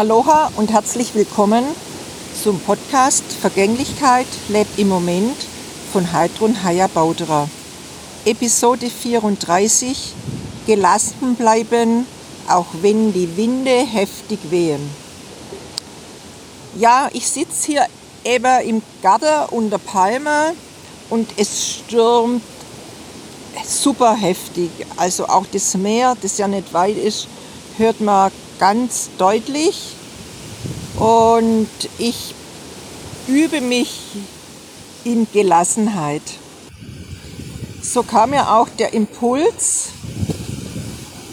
Aloha und herzlich willkommen zum Podcast Vergänglichkeit lebt im Moment von Heidrun Haya Bauderer. Episode 34 Gelassen bleiben, auch wenn die Winde heftig wehen. Ja, ich sitze hier eben im Garten unter Palme und es stürmt super heftig. Also auch das Meer, das ja nicht weit ist, hört man ganz deutlich und ich übe mich in Gelassenheit. So kam mir auch der Impuls,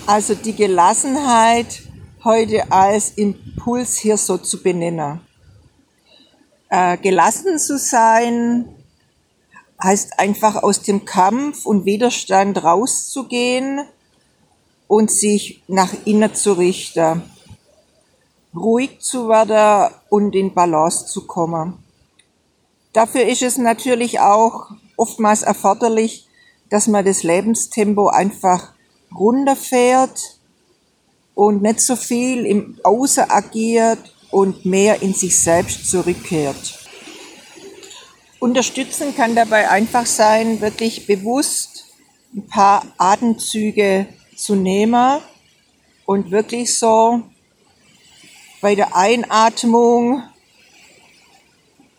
also die Gelassenheit heute als Impuls hier so zu benennen. Äh, gelassen zu sein heißt einfach aus dem Kampf und Widerstand rauszugehen und sich nach innen zu richten, ruhig zu werden und in Balance zu kommen. Dafür ist es natürlich auch oftmals erforderlich, dass man das Lebenstempo einfach runterfährt und nicht so viel im Außen agiert und mehr in sich selbst zurückkehrt. Unterstützen kann dabei einfach sein, wirklich bewusst ein paar Atemzüge zu nehmen und wirklich so bei der Einatmung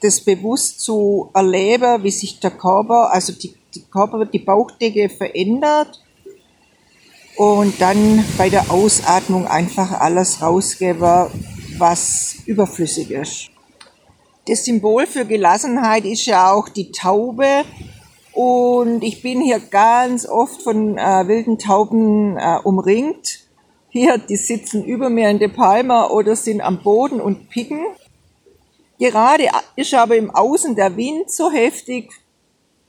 das bewusst zu erleben, wie sich der Körper, also die, die Körper, die Bauchdecke verändert und dann bei der Ausatmung einfach alles rausgeben, was überflüssig ist. Das Symbol für Gelassenheit ist ja auch die Taube, und ich bin hier ganz oft von äh, wilden Tauben äh, umringt. Hier, die sitzen über mir in der Palma oder sind am Boden und picken. Gerade ist aber im Außen der Wind so heftig,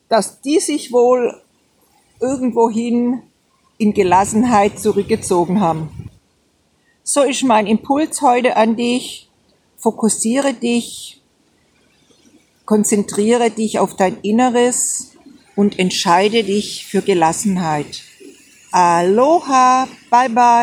dass die sich wohl irgendwohin in Gelassenheit zurückgezogen haben. So ist mein Impuls heute an dich. Fokussiere dich, konzentriere dich auf dein Inneres und entscheide dich für Gelassenheit. Aloha, bye bye.